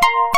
you